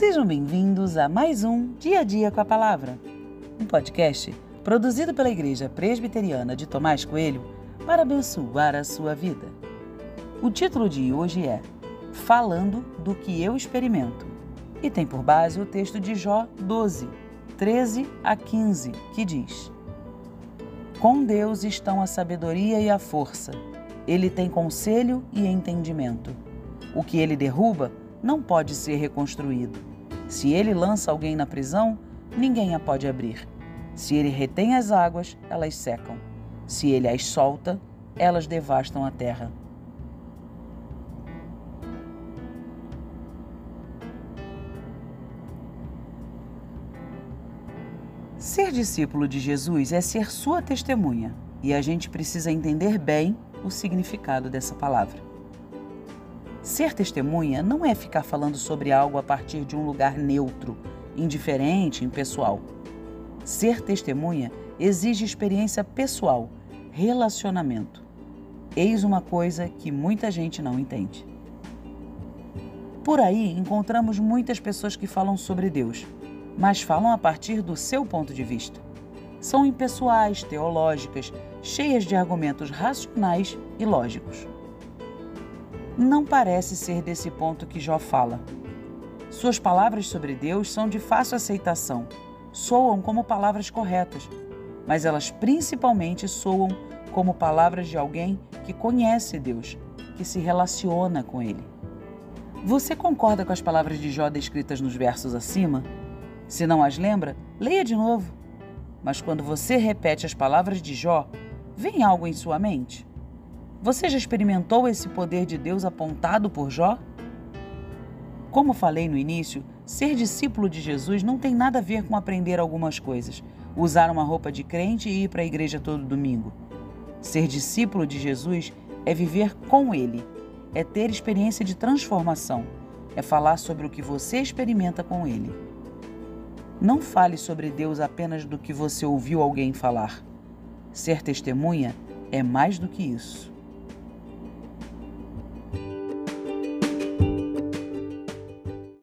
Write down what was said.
Sejam bem-vindos a mais um Dia a Dia com a Palavra, um podcast produzido pela Igreja Presbiteriana de Tomás Coelho para abençoar a sua vida. O título de hoje é Falando do que eu experimento e tem por base o texto de Jó 12, 13 a 15, que diz: Com Deus estão a sabedoria e a força, ele tem conselho e entendimento. O que ele derruba não pode ser reconstruído. Se ele lança alguém na prisão, ninguém a pode abrir. Se ele retém as águas, elas secam. Se ele as solta, elas devastam a terra. Ser discípulo de Jesus é ser sua testemunha, e a gente precisa entender bem o significado dessa palavra. Ser testemunha não é ficar falando sobre algo a partir de um lugar neutro, indiferente, impessoal. Ser testemunha exige experiência pessoal, relacionamento. Eis uma coisa que muita gente não entende. Por aí encontramos muitas pessoas que falam sobre Deus, mas falam a partir do seu ponto de vista. São impessoais, teológicas, cheias de argumentos racionais e lógicos não parece ser desse ponto que Jó fala. Suas palavras sobre Deus são de fácil aceitação, soam como palavras corretas, mas elas principalmente soam como palavras de alguém que conhece Deus, que se relaciona com Ele. Você concorda com as palavras de Jó descritas nos versos acima? Se não as lembra, leia de novo. Mas quando você repete as palavras de Jó, vem algo em sua mente? Você já experimentou esse poder de Deus apontado por Jó? Como falei no início, ser discípulo de Jesus não tem nada a ver com aprender algumas coisas, usar uma roupa de crente e ir para a igreja todo domingo. Ser discípulo de Jesus é viver com Ele, é ter experiência de transformação, é falar sobre o que você experimenta com Ele. Não fale sobre Deus apenas do que você ouviu alguém falar. Ser testemunha é mais do que isso.